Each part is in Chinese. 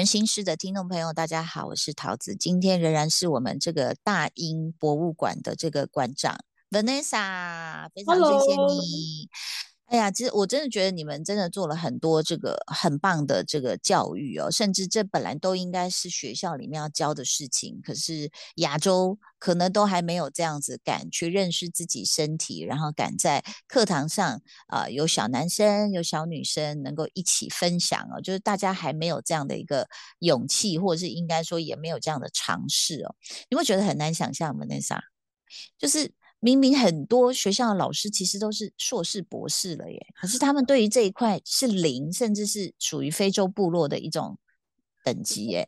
各位女人心事的听众朋友，大家好，我是桃子。今天仍然是我们这个大英博物馆的这个馆长 Vanessa，非常谢谢你。哎呀，其实我真的觉得你们真的做了很多这个很棒的这个教育哦，甚至这本来都应该是学校里面要教的事情，可是亚洲可能都还没有这样子敢去认识自己身体，然后敢在课堂上啊有小男生有小女生能够一起分享哦，就是大家还没有这样的一个勇气，或者是应该说也没有这样的尝试哦，你会觉得很难想象吗？那啥，就是。明明很多学校的老师其实都是硕士博士了耶，可是他们对于这一块是零，甚至是属于非洲部落的一种等级耶。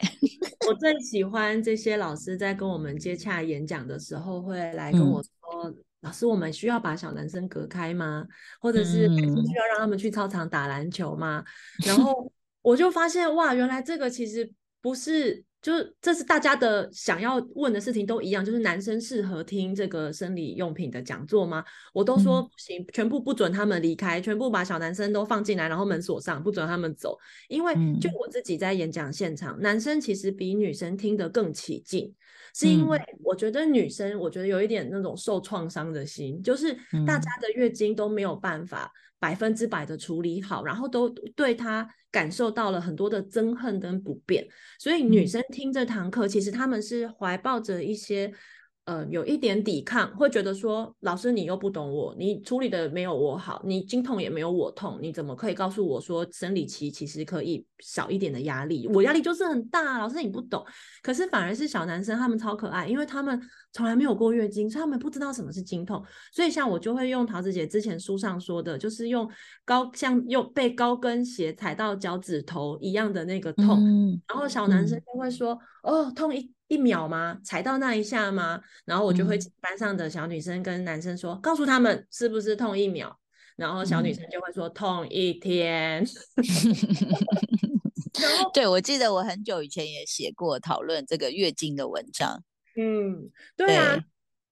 我最喜欢这些老师在跟我们接洽演讲的时候，会来跟我说：“老师，我们需要把小男生隔开吗？或者是需要让他们去操场打篮球吗？” 然后我就发现，哇，原来这个其实不是。就是这是大家的想要问的事情都一样，就是男生适合听这个生理用品的讲座吗？我都说不行，全部不准他们离开，全部把小男生都放进来，然后门锁上，不准他们走。因为就我自己在演讲现场，男生其实比女生听得更起劲，是因为我觉得女生，我觉得有一点那种受创伤的心，就是大家的月经都没有办法。百分之百的处理好，然后都对她感受到了很多的憎恨跟不便，所以女生听这堂课，其实他们是怀抱着一些。呃，有一点抵抗，会觉得说，老师你又不懂我，你处理的没有我好，你经痛也没有我痛，你怎么可以告诉我说生理期其实可以少一点的压力？我压力就是很大，老师你不懂。可是反而是小男生他们超可爱，因为他们从来没有过月经，所以他们不知道什么是经痛。所以像我就会用桃子姐之前书上说的，就是用高像用被高跟鞋踩到脚趾头一样的那个痛，然后小男生就会说，哦，痛一。一秒吗？踩到那一下吗？然后我就会班上的小女生跟男生说，告诉他们是不是痛一秒，然后小女生就会说痛一天。对，我记得我很久以前也写过讨论这个月经的文章。嗯，对啊，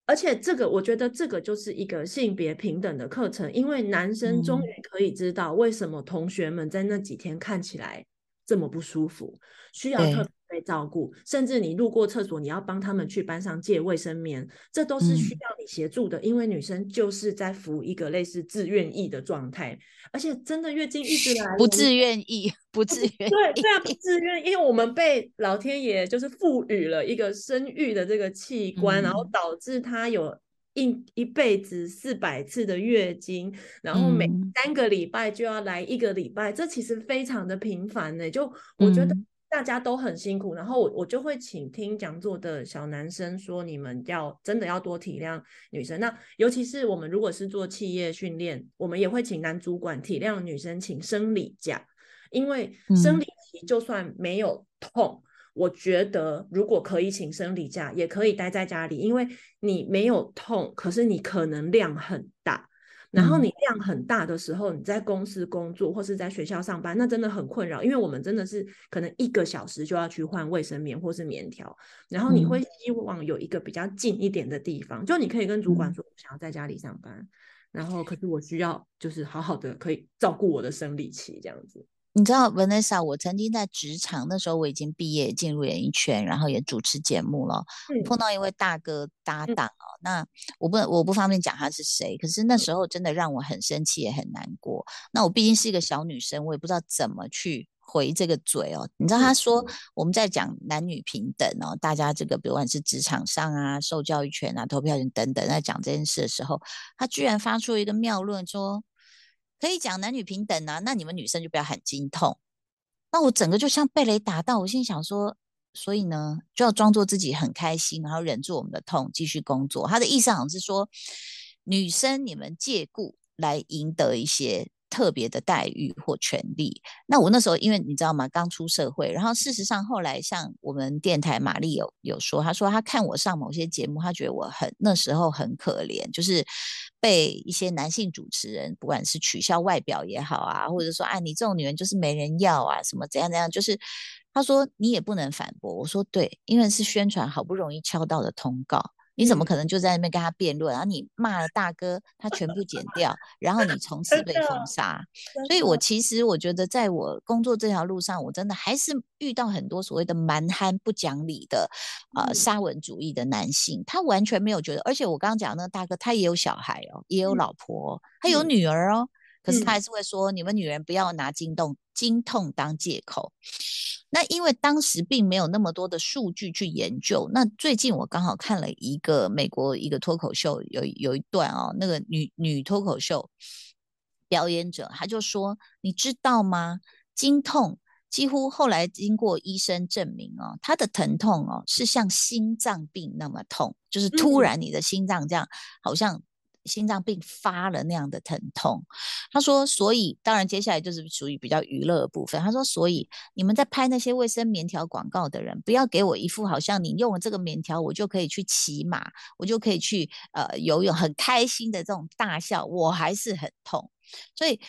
而且这个我觉得这个就是一个性别平等的课程，因为男生终于可以知道为什么同学们在那几天看起来这么不舒服，需要特别。被照顾，甚至你路过厕所，你要帮他们去班上借卫生棉，这都是需要你协助的。因为女生就是在服一个类似自愿意的状态，而且真的月经一直来，不自愿意，不自 愿，对对啊，不自愿，因为我们被老天爷就是赋予了一个生育的这个器官，然后导致她有一一辈子四百次的月经，然后每三个礼拜就要来一个礼拜，这其实非常的频繁呢。就我觉得。大家都很辛苦，然后我我就会请听讲座的小男生说，你们要真的要多体谅女生。那尤其是我们如果是做企业训练，我们也会请男主管体谅女生，请生理假，因为生理期就算没有痛，我觉得如果可以请生理假，也可以待在家里，因为你没有痛，可是你可能量很大。然后你量很大的时候，你在公司工作或是在学校上班，那真的很困扰，因为我们真的是可能一个小时就要去换卫生棉或是棉条，然后你会希望有一个比较近一点的地方，就你可以跟主管说，我想要在家里上班，然后可是我需要就是好好的可以照顾我的生理期这样子。你知道，Vanessa，我曾经在职场那时候我已经毕业进入演艺圈，然后也主持节目了，碰到一位大哥搭档哦。那我不我不方便讲他是谁，可是那时候真的让我很生气也很难过。那我毕竟是一个小女生，我也不知道怎么去回这个嘴哦。你知道他说我们在讲男女平等哦，大家这个不管是职场上啊、受教育权啊、投票权等等，在讲这件事的时候，他居然发出一个妙论说。可以讲男女平等啊，那你们女生就不要喊经痛。那我整个就像被雷打到，我心想说，所以呢，就要装作自己很开心，然后忍住我们的痛，继续工作。他的意思好像是说，女生你们借故来赢得一些。特别的待遇或权利，那我那时候因为你知道吗？刚出社会，然后事实上后来像我们电台玛丽有有说，她说她看我上某些节目，她觉得我很那时候很可怜，就是被一些男性主持人，不管是取笑外表也好啊，或者说啊你这种女人就是没人要啊，什么怎样怎样，就是她说你也不能反驳。我说对，因为是宣传好不容易敲到的通告。你怎么可能就在那边跟他辩论？然后你骂了大哥，他全部剪掉，然后你从此被封杀。所以我其实我觉得，在我工作这条路上，我真的还是遇到很多所谓的蛮憨不讲理的呃沙文主义的男性，他完全没有觉得。而且我刚刚讲那个大哥，他也有小孩哦，也有老婆，他有女儿哦。可是他还是会说，你们女人不要拿经痛经痛当借口。那因为当时并没有那么多的数据去研究。那最近我刚好看了一个美国一个脱口秀，有有一段哦，那个女女脱口秀表演者，她就说，你知道吗？经痛几乎后来经过医生证明哦，她的疼痛哦是像心脏病那么痛，就是突然你的心脏这样好像。心脏病发了那样的疼痛，他说，所以当然接下来就是属于比较娱乐的部分。他说，所以你们在拍那些卫生棉条广告的人，不要给我一副好像你用了这个棉条，我就可以去骑马，我就可以去呃游泳，很开心的这种大笑，我还是很痛。所以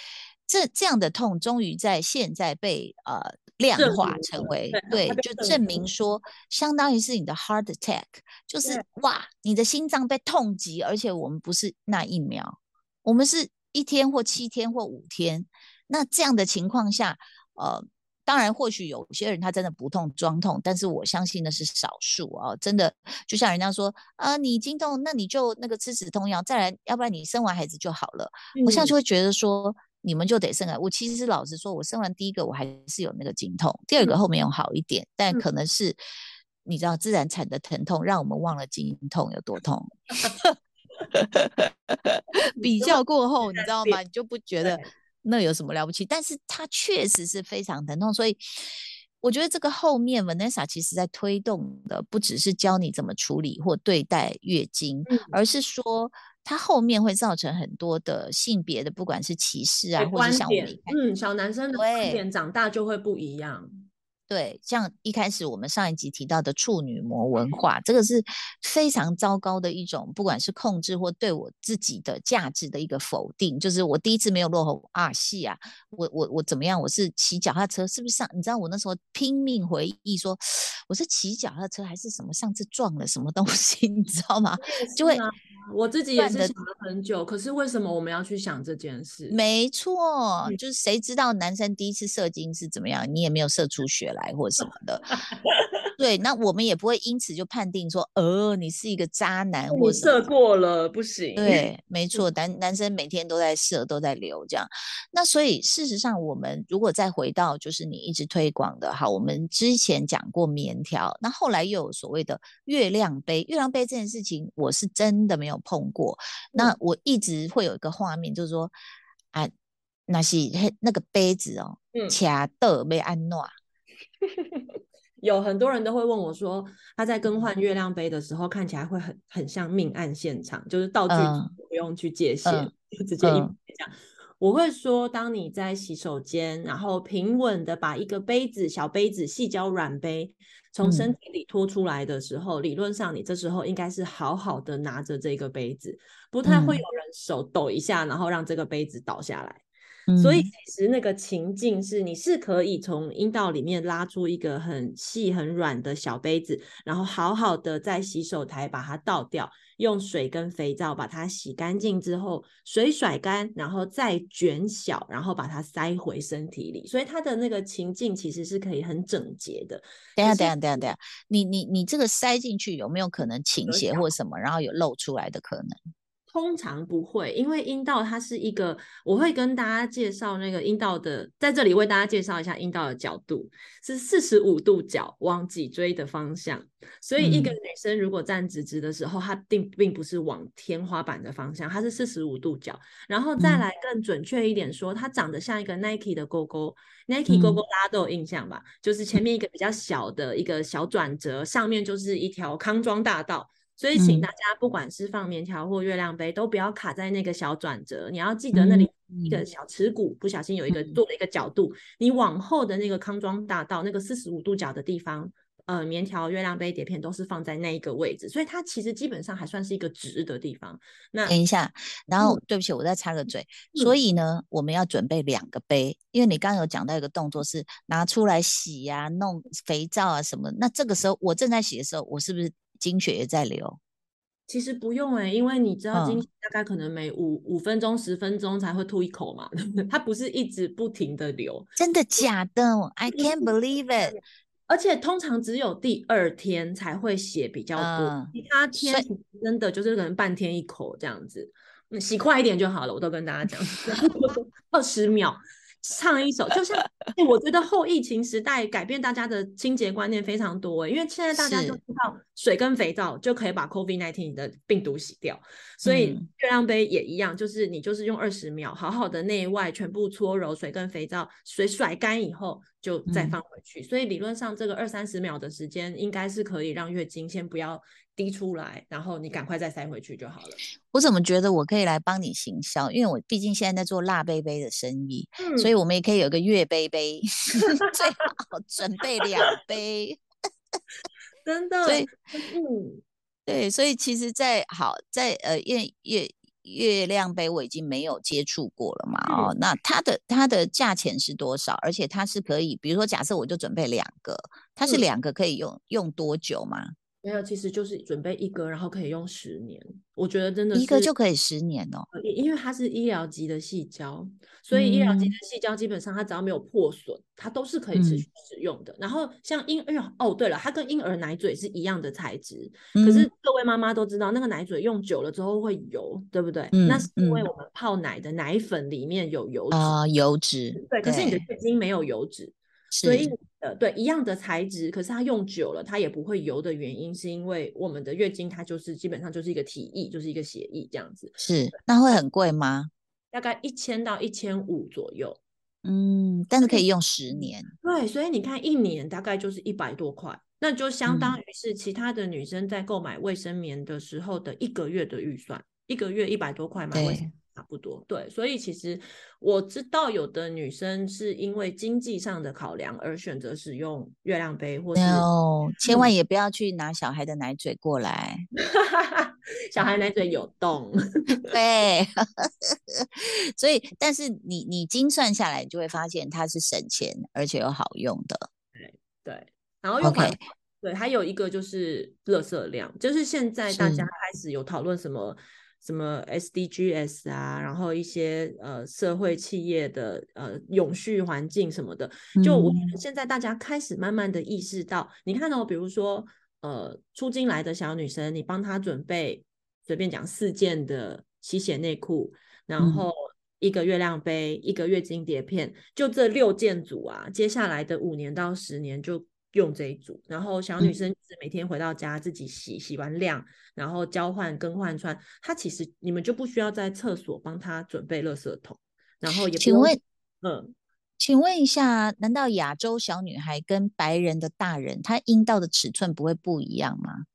这这样的痛，终于在现在被呃。量化成为对，就证明说，相当于是你的 heart attack，就是哇，你的心脏被痛击，而且我们不是那一秒，我们是一天或七天或五天。那这样的情况下，呃，当然或许有些人他真的不痛装痛，但是我相信那是少数啊。真的就像人家说啊，你经痛，那你就那个吃止痛药，再来，要不然你生完孩子就好了。我现在就会觉得说。你们就得生啊！我其实老实说，我生完第一个我还是有那个经痛，第二个后面有好一点，但可能是你知道自然产的疼痛，让我们忘了经痛有多痛。比较过后，你知道吗？你就不觉得那有什么了不起？但是它确实是非常疼痛，所以我觉得这个后面 Vanessa 其实在推动的不只是教你怎么处理或对待月经，而是说。它后面会造成很多的性别的，不管是歧视啊，或者像我们嗯，小男生的观点长大就会不一样。对，像一开始我们上一集提到的处女膜文化，这个是非常糟糕的一种，不管是控制或对我自己的价值的一个否定。就是我第一次没有落后啊，戏啊，我我我怎么样？我是骑脚踏车，是不是上？你知道我那时候拼命回忆说，我是骑脚踏车还是什么？上次撞了什么东西？你知道吗？就会。我自己也是想了很久，可是为什么我们要去想这件事？没错，就是谁知道男生第一次射精是怎么样？你也没有射出血来或什么的。对，那我们也不会因此就判定说，呃，你是一个渣男或射过了不行。对，没错，男男生每天都在射，都在流这样。那所以事实上，我们如果再回到就是你一直推广的，好，我们之前讲过棉条，那后来又有所谓的月亮杯。月亮杯这件事情，我是真的没有碰过。那我一直会有一个画面，就是说啊，那是那个杯子哦，卡的被安诺。有很多人都会问我说，他在更换月亮杯的时候看起来会很很像命案现场，就是道具不用去界限，就直接一这样。我会说，当你在洗手间，然后平稳的把一个杯子小杯子细胶软杯从身体里拖出来的时候，理论上你这时候应该是好好的拿着这个杯子，不太会有人手抖一下，然后让这个杯子倒下来。所以其实那个情境是，你是可以从阴道里面拉出一个很细很软的小杯子，然后好好的在洗手台把它倒掉，用水跟肥皂把它洗干净之后，水甩干，然后再卷小，然后把它塞回身体里。所以它的那个情境其实是可以很整洁的。等下等下等下等下，你你你这个塞进去有没有可能倾斜或什么，然后有漏出来的可能？通常不会，因为阴道它是一个，我会跟大家介绍那个阴道的，在这里为大家介绍一下阴道的角度是四十五度角往脊椎的方向，所以一个女生如果站直直的时候，她并并不是往天花板的方向，它是四十五度角，然后再来更准确一点说，它长得像一个 Nike 的勾勾，Nike 勾勾大家都有印象吧？就是前面一个比较小的一个小转折，上面就是一条康庄大道。所以，请大家不管是放棉条或月亮杯，都不要卡在那个小转折。你要记得那里一个小耻骨，不小心有一个做了一个角度，你往后的那个康庄大道那个四十五度角的地方，呃，棉条、月亮杯、碟片都是放在那一个位置，所以它其实基本上还算是一个直的地方。那等一下，然后对不起，我再插个嘴。所以呢，我们要准备两个杯，因为你刚刚有讲到一个动作是拿出来洗呀、弄肥皂啊什么。那这个时候我正在洗的时候，我是不是？经血也在流，其实不用哎，因为你知道经大概可能每五五分钟、十分钟才会吐一口嘛，它不是一直不停的流。真的假的？I can't believe it。而且通常只有第二天才会血比较多，其他天真的就是可能半天一口这样子。洗快一点就好了，我都跟大家讲，二十秒。唱一首，就像 我觉得后疫情时代改变大家的清洁观念非常多，因为现在大家都知道水跟肥皂就可以把 COVID-19 的病毒洗掉，所以月亮杯也一样，就是你就是用二十秒好好的内外全部搓揉水跟肥皂，水甩干以后就再放回去，所以理论上这个二三十秒的时间应该是可以让月经先不要。滴出来，然后你赶快再塞回去就好了。我怎么觉得我可以来帮你行销？因为我毕竟现在在做辣杯杯的生意，所以我们也可以有个月杯杯，最好准备两杯。真的，所以嗯，对，所以其实，在好在呃月月月亮杯我已经没有接触过了嘛。哦，那它的它的价钱是多少？而且它是可以，比如说假设我就准备两个，它是两个可以用用多久吗？没有，其实就是准备一个，然后可以用十年。我觉得真的一个就可以十年哦，因为它是医疗级的细胶，所以医疗级的细胶基本上它只要没有破损，它都是可以持续使用的。然后像婴儿，哦对了，它跟婴儿奶嘴是一样的材质，可是各位妈妈都知道，那个奶嘴用久了之后会油，对不对？那是因为我们泡奶的奶粉里面有油脂啊，油脂。对，可是你的月经没有油脂。所以，呃，对，一样的材质，可是它用久了，它也不会油的原因，是因为我们的月经它就是基本上就是一个体液，就是一个血液这样子。是，那会很贵吗？大概一千到一千五左右。嗯，但是可以用十年。对，所以你看一年大概就是一百多块，那就相当于是其他的女生在购买卫生棉的时候的一个月的预算，一个月一百多块买卫生。差不多。对，所以其实我知道有的女生是因为经济上的考量而选择使用月亮杯，或是千万也不要去拿小孩的奶嘴过来，小孩奶嘴有洞，对，所以但是你你精算下来，就会发现它是省钱而且又好用的，对对，然后又可对，还有一个就是热色量，就是现在大家开始有讨论什么。什么 SDGs 啊，然后一些呃社会企业的呃永续环境什么的，就我现在大家开始慢慢的意识到，你看到比如说呃出京来的小女生，你帮她准备随便讲四件的吸血内裤，然后一个月亮杯，一个月经碟片，就这六件组啊，接下来的五年到十年就。用这一组，然后小女生是每天回到家自己洗，洗完晾，然后交换更换穿。她其实你们就不需要在厕所帮她准备垃圾桶，然后也请问，嗯，请问一下，难道亚洲小女孩跟白人的大人，她阴道的尺寸不会不一样吗？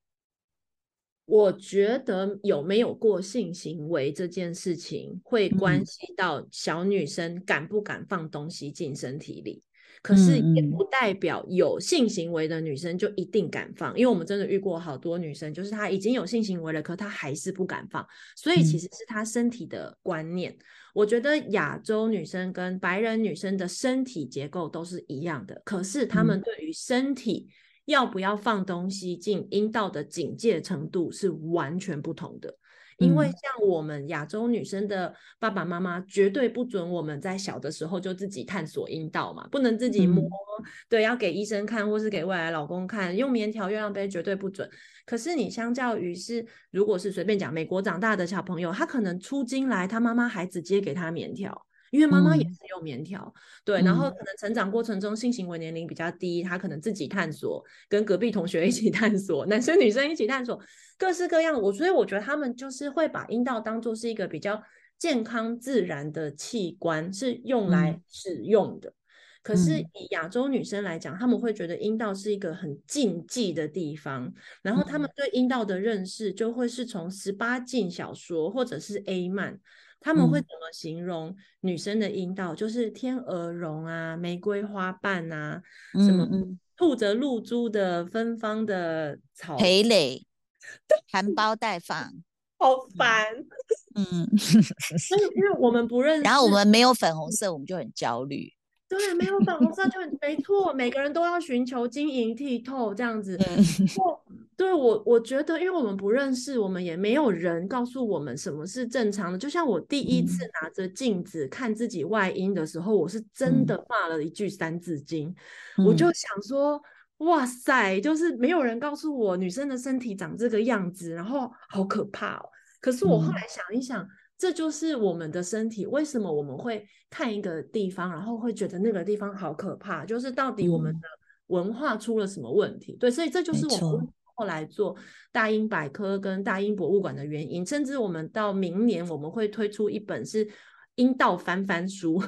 我觉得有没有过性行为这件事情，会关系到小女生敢不敢放东西进身体里。可是也不代表有性行为的女生就一定敢放，因为我们真的遇过好多女生，就是她已经有性行为了，可她还是不敢放，所以其实是她身体的观念。我觉得亚洲女生跟白人女生的身体结构都是一样的，可是她们对于身体要不要放东西进阴道的警戒程度是完全不同的。因为像我们亚洲女生的爸爸妈妈绝对不准我们在小的时候就自己探索阴道嘛，不能自己摸，对，要给医生看或是给未来老公看，用棉条、月亮杯绝对不准。可是你相较于是，如果是随便讲美国长大的小朋友，他可能出京来，他妈妈还直接给他棉条。因为妈妈也是用棉条，对，然后可能成长过程中性行为年龄比较低，他可能自己探索，跟隔壁同学一起探索，男生女生一起探索，各式各样。我所以我觉得他们就是会把阴道当做是一个比较健康自然的器官，是用来使用的。可是以亚洲女生来讲，他们会觉得阴道是一个很禁忌的地方，然后他们对阴道的认识就会是从十八禁小说或者是 A 漫。他们会怎么形容女生的阴道？就是天鹅绒啊，玫瑰花瓣啊，什么吐着露珠的芬芳的草蓓蕾，含苞待放，好烦。嗯，因为我们不认识，然后我们没有粉红色，我们就很焦虑。对，没有粉红色就很没错，每个人都要寻求晶莹剔透这样子。对我，我觉得，因为我们不认识，我们也没有人告诉我们什么是正常的。就像我第一次拿着镜子看自己外阴的时候，我是真的骂了一句《三字经》，我就想说，哇塞，就是没有人告诉我女生的身体长这个样子，然后好可怕哦。可是我后来想一想。这就是我们的身体，为什么我们会看一个地方，然后会觉得那个地方好可怕？就是到底我们的文化出了什么问题？对，所以这就是我们后来做大英百科跟大英博物馆的原因。甚至我们到明年我们会推出一本是阴道翻翻书。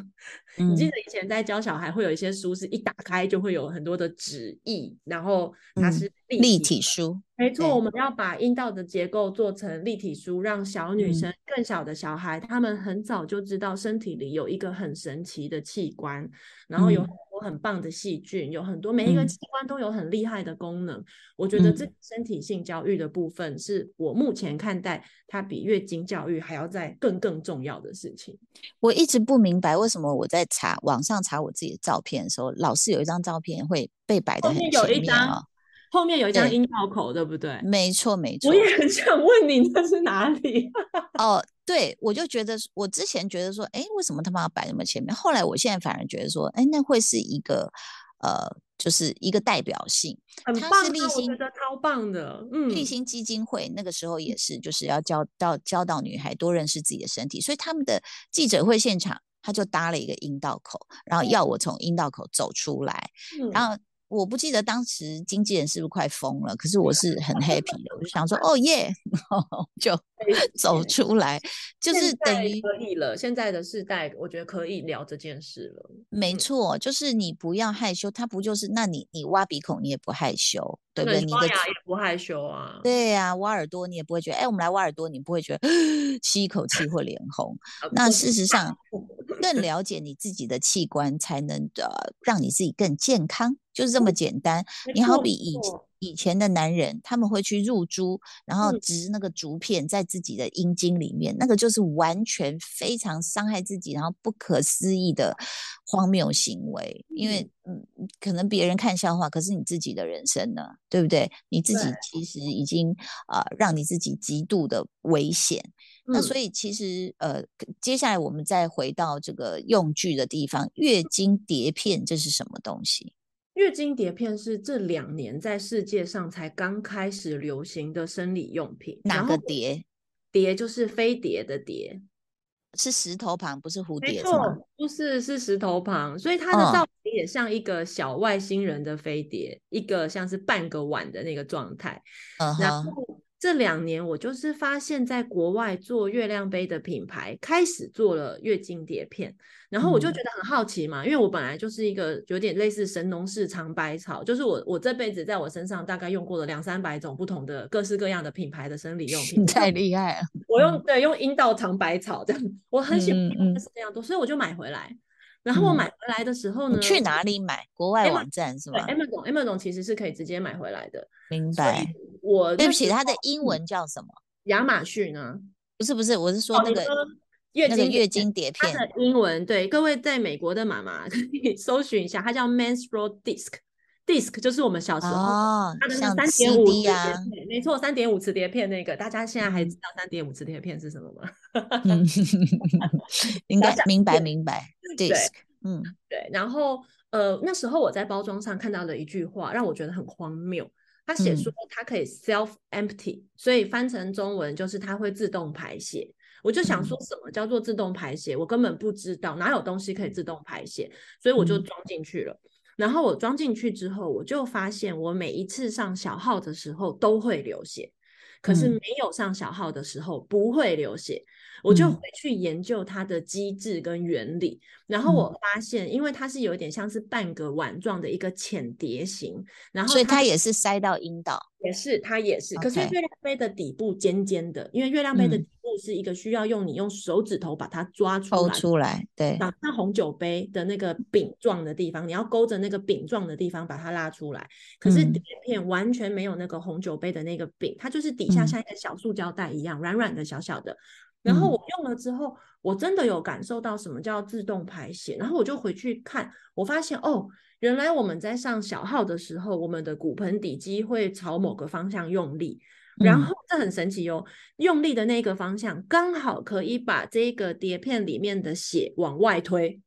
你记得以前在教小孩会有一些书，是一打开就会有很多的纸意，然后它是立体书。没错，我们要把阴道的结构做成立体书，让小女生、更小的小孩，他们很早就知道身体里有一个很神奇的器官，然后有很多很棒的细菌，有很多每一个器官都有很厉害的功能。我觉得这身体性教育的部分，是我目前看待它比月经教育还要在更更重要的事情。我一直不明白为什么我在查网上查我自己的照片的时候，老是有一张照片会被摆的很前面啊。后面有一张阴道口，对不对？没错，没错。我也很想问你，那是哪里？哦，对，我就觉得，我之前觉得说，哎，为什么他妈要摆那么前面？后来我现在反而觉得说，哎，那会是一个，呃，就是一个代表性。很棒，我觉得超棒的。嗯，立新基金会那个时候也是，就是要教到教导女孩多认识自己的身体，所以他们的记者会现场，他就搭了一个阴道口，然后要我从阴道口走出来，然后。我不记得当时经纪人是不是快疯了，可是我是很 happy 的，我就想说，哦耶，就走出来，就是等于可以了。现在的世代，我觉得可以聊这件事了。没错，就是你不要害羞，他不就是？那你你挖鼻孔，你也不害羞，对不对？你的牙也不害羞啊。对呀，挖耳朵你也不会觉得，哎，我们来挖耳朵，你不会觉得吸一口气会脸红。那事实上，更 了解你自己的器官，才能的让你自己更健康。就是这么简单。你好比以以前的男人，他们会去入珠，然后植那个竹片在自己的阴茎里面，那个就是完全非常伤害自己，然后不可思议的荒谬行为。因为嗯，可能别人看笑话，可是你自己的人生呢，对不对？你自己其实已经啊，让你自己极度的危险。那所以其实呃，接下来我们再回到这个用具的地方，月经碟片这是什么东西？月经碟片是这两年在世界上才刚开始流行的生理用品。哪个碟？碟就是飞碟的碟，是石头旁，不是蝴蝶。没错，不是是石头旁，所以它的造型也像一个小外星人的飞碟，一个像是半个碗的那个状态。然后。这两年，我就是发现，在国外做月亮杯的品牌开始做了月经碟片，然后我就觉得很好奇嘛，因为我本来就是一个有点类似神农氏尝百草，就是我我这辈子在我身上大概用过了两三百种不同的各式各样的品牌的生理用品，太厉害了。我用对用阴道尝百草这样，我很喜欢是这样多，所以我就买回来。然后我买回来的时候呢，去哪里买？国外网站是吗？Amazon，Amazon 其实是可以直接买回来的。明白。我对不起，它的英文叫什么？亚马逊呢？不是不是，我是说那个月经月经碟片。它的英文对各位在美国的妈妈可以搜寻一下，它叫 menstrual disc，disc 就是我们小时候它的三点五磁碟片，没错，三点五磁碟片那个，大家现在还知道三点五磁碟片是什么吗？应该明白明白。disc，嗯，对。然后呃，那时候我在包装上看到了一句话，让我觉得很荒谬。他写说它可以 self empty，所以翻成中文就是它会自动排泄。我就想说什么叫做自动排泄？我根本不知道哪有东西可以自动排泄，所以我就装进去了。然后我装进去之后，我就发现我每一次上小号的时候都会流血，可是没有上小号的时候不会流血。我就回去研究它的机制跟原理，然后我发现，因为它是有一点像是半个碗状的一个浅碟形，然后所以它也是塞到阴道，也是它也是。可是月亮杯的底部尖尖的，因为月亮杯的底部是一个需要用你用手指头把它抓出来，出来，对，像红酒杯的那个柄状的地方，你要勾着那个柄状的地方把它拉出来。可是碟片完全没有那个红酒杯的那个柄，它就是底下像一个小塑胶袋一样，软软的、小小的。然后我用了之后，我真的有感受到什么叫自动排血。然后我就回去看，我发现哦，原来我们在上小号的时候，我们的骨盆底肌会朝某个方向用力，然后这很神奇哦，用力的那个方向刚好可以把这个碟片里面的血往外推。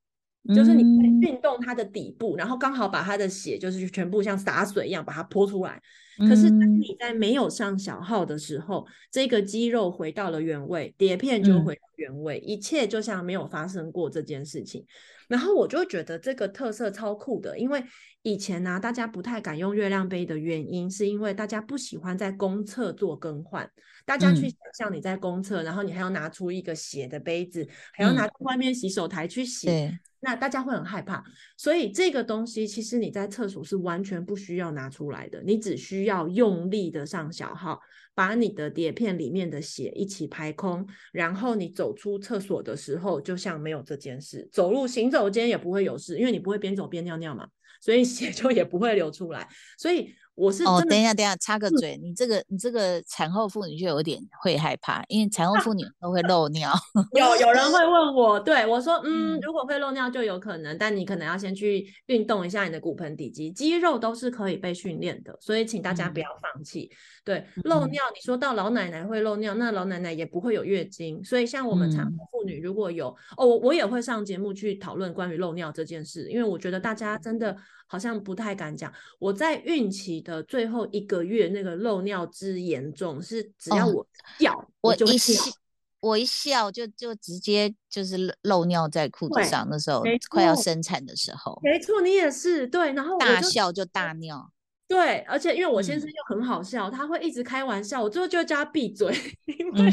就是你运动它的底部，然后刚好把它的血就是全部像洒水一样把它泼出来。可是当你在没有上小号的时候，这个肌肉回到了原位，碟片就回到原位，一切就像没有发生过这件事情。然后我就觉得这个特色超酷的，因为以前呢，大家不太敢用月亮杯的原因，是因为大家不喜欢在公厕做更换。大家去想象你在公厕，然后你还要拿出一个血的杯子，还要拿外面洗手台去洗。那大家会很害怕，所以这个东西其实你在厕所是完全不需要拿出来的，你只需要用力的上小号，把你的碟片里面的血一起排空，然后你走出厕所的时候，就像没有这件事，走路行走间也不会有事，因为你不会边走边尿尿嘛，所以血就也不会流出来，所以。我是哦，等一下，等一下，插个嘴，你这个你这个产后妇女就有点会害怕，因为产后 妇女都会漏尿。有有人会问我，对我说，嗯，如果会漏尿就有可能，但你可能要先去运动一下你的骨盆底肌，肌肉都是可以被训练的，所以请大家不要放弃。对，漏尿，你说到老奶奶会漏尿，那老奶奶也不会有月经，所以像我们产后妇女如果有，哦，我我也会上节目去讨论关于漏尿这件事，因为我觉得大家真的。好像不太敢讲。我在孕期的最后一个月，那个漏尿之严重，是只要我笑，我一笑，我一笑就就直接就是漏尿在裤子上。那时候快要生产的时候，没错，你也是对。然后大笑就大尿，对。而且因为我先生又很好笑，他会一直开玩笑，我最后就叫他闭嘴，因为。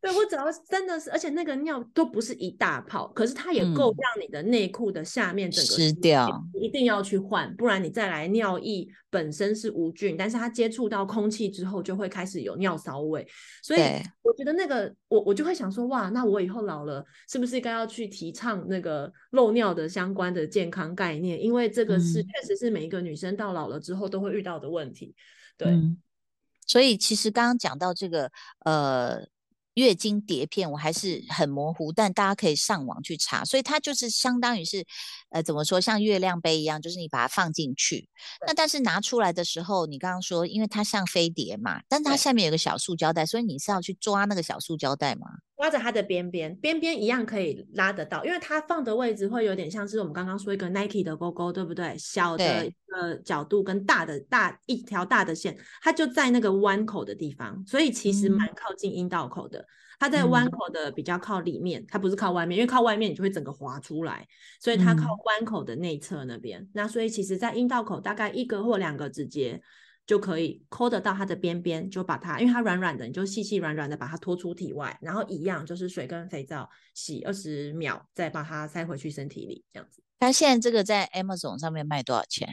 对我只要真的是，而且那个尿都不是一大泡，可是它也够让你的内裤的下面整个湿掉，一定要去换，不然你再来尿液本身是无菌，但是它接触到空气之后就会开始有尿骚味，所以我觉得那个我我就会想说，哇，那我以后老了是不是该要去提倡那个漏尿的相关的健康概念？因为这个是确实是每一个女生到老了之后都会遇到的问题，对，所以其实刚刚讲到这个呃。月经碟片我还是很模糊，但大家可以上网去查，所以它就是相当于是，呃，怎么说，像月亮杯一样，就是你把它放进去，那但是拿出来的时候，你刚刚说，因为它像飞碟嘛，但它下面有个小塑胶袋，所以你是要去抓那个小塑胶袋吗？抓着它的边边，边边一样可以拉得到，因为它放的位置会有点像是我们刚刚说一个 Nike 的勾勾，对不对？小的一个角度跟大的大一条大的线，它就在那个弯口的地方，所以其实蛮靠近阴道口的。它在弯口的比较靠里面，它不是靠外面，因为靠外面你就会整个滑出来，所以它靠弯口的内侧那边。那所以其实，在阴道口大概一个或两个指节。就可以抠得到它的边边，就把它，因为它软软的，你就细细软软的把它拖出体外，然后一样就是水跟肥皂洗二十秒，再把它塞回去身体里，这样子。它现在这个在 Amazon 上面卖多少钱？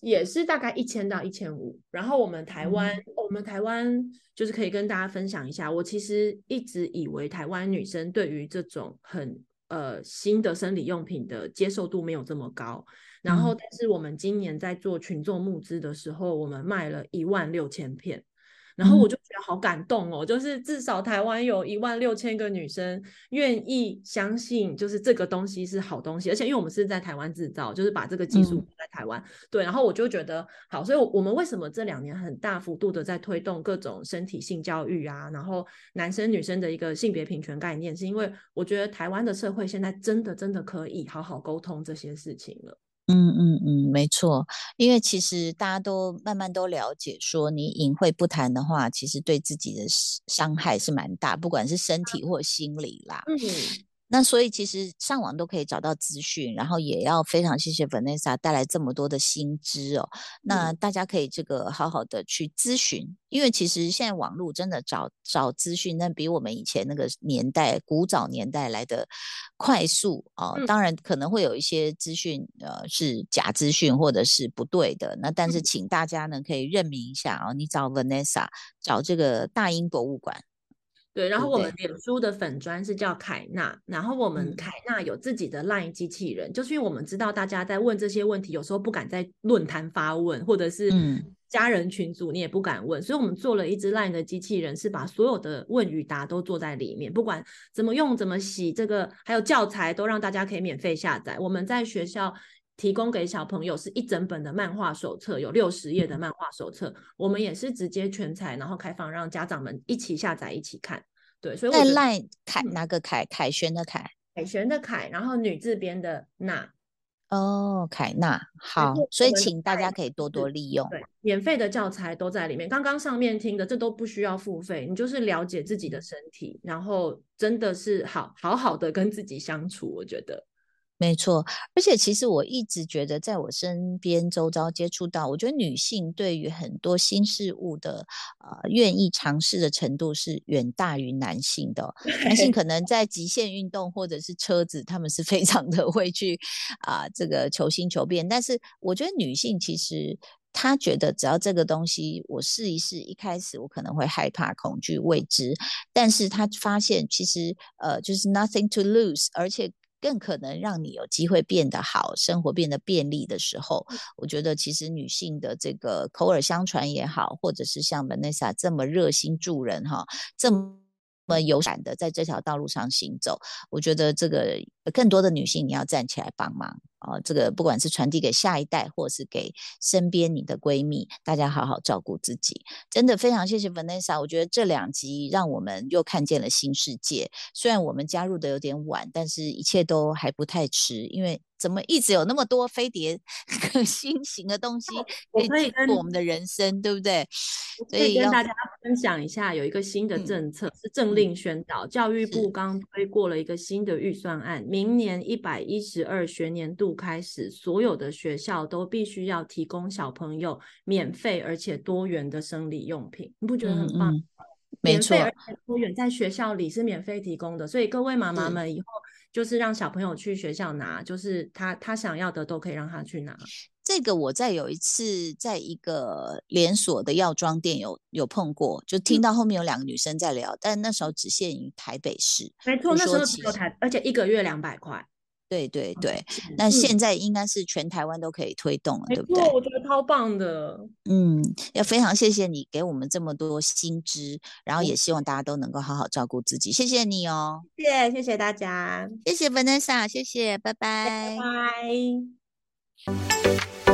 也是大概一千到一千五。然后我们台湾，我们台湾就是可以跟大家分享一下，我其实一直以为台湾女生对于这种很呃新的生理用品的接受度没有这么高。然后，但是我们今年在做群众募资的时候，我们卖了一万六千片，然后我就觉得好感动哦，就是至少台湾有一万六千个女生愿意相信，就是这个东西是好东西，而且因为我们是在台湾制造，就是把这个技术在台湾，对，然后我就觉得好，所以我们为什么这两年很大幅度的在推动各种身体性教育啊，然后男生女生的一个性别平权概念，是因为我觉得台湾的社会现在真的真的可以好好沟通这些事情了。嗯嗯嗯，没错，因为其实大家都慢慢都了解，说你隐晦不谈的话，其实对自己的伤害是蛮大，不管是身体或心理啦。嗯。那所以其实上网都可以找到资讯，然后也要非常谢谢 Vanessa 带来这么多的新知哦。那大家可以这个好好的去咨询，因为其实现在网络真的找找资讯，那比我们以前那个年代古早年代来的快速哦。当然可能会有一些资讯呃是假资讯或者是不对的，那但是请大家呢可以认明一下哦，你找 Vanessa 找这个大英博物馆。对，然后我们脸书的粉砖是叫凯纳，然后我们凯纳有自己的 LINE 机器人，就是因为我们知道大家在问这些问题，有时候不敢在论坛发问，或者是家人群组你也不敢问，所以我们做了一只 LINE 的机器人，是把所有的问与答都做在里面，不管怎么用、怎么洗，这个还有教材都让大家可以免费下载。我们在学校提供给小朋友是一整本的漫画手册，有六十页的漫画手册，我们也是直接全彩，然后开放让家长们一起下载、一起看。对，所以在 LINE 凯哪个凯？凯旋的凯，凯旋的凯，然后女字边的娜。哦，凯娜，好，所以请大家可以多多利用。对，免费的教材都在里面。刚刚上面听的，这都不需要付费，你就是了解自己的身体，然后真的是好好好的跟自己相处，我觉得。没错，而且其实我一直觉得，在我身边周遭接触到，我觉得女性对于很多新事物的呃愿意尝试的程度是远大于男性的。男性可能在极限运动或者是车子，他们是非常的会去啊这个求新求变，但是我觉得女性其实她觉得只要这个东西我试一试，一开始我可能会害怕、恐惧、未知，但是她发现其实呃就是 nothing to lose，而且。更可能让你有机会变得好，生活变得便利的时候，我觉得其实女性的这个口耳相传也好，或者是像 Vanessa 这么热心助人哈，这么。么勇敢的在这条道路上行走，我觉得这个更多的女性你要站起来帮忙啊！这个不管是传递给下一代，或是给身边你的闺蜜，大家好好照顾自己。真的非常谢谢 Vanessa，我觉得这两集让我们又看见了新世界。虽然我们加入的有点晚，但是一切都还不太迟，因为。怎么一直有那么多飞碟 新型的东西可以进入我们的人生，对不对？所以跟大家分享一下，有一个新的政策是政令宣导，教育部刚推过了一个新的预算案，明年一百一十二学年度开始，所有的学校都必须要提供小朋友免费而且多元的生理用品，你不觉得很棒？没错，而且多元在学校里是免费提供的，所以各位妈妈们以后。就是让小朋友去学校拿，就是他他想要的都可以让他去拿。这个我在有一次在一个连锁的药妆店有有碰过，就听到后面有两个女生在聊，但那时候只限于台北市。没错，那时候只有台，而且一个月两百块。对对对，那现在应该是全台湾都可以推动了，对不对？我觉得超棒的。嗯，要非常谢谢你给我们这么多新知，然后也希望大家都能够好好照顾自己。谢谢你哦，谢谢谢谢大家，谢谢 Vanessa，谢谢，拜拜，拜拜。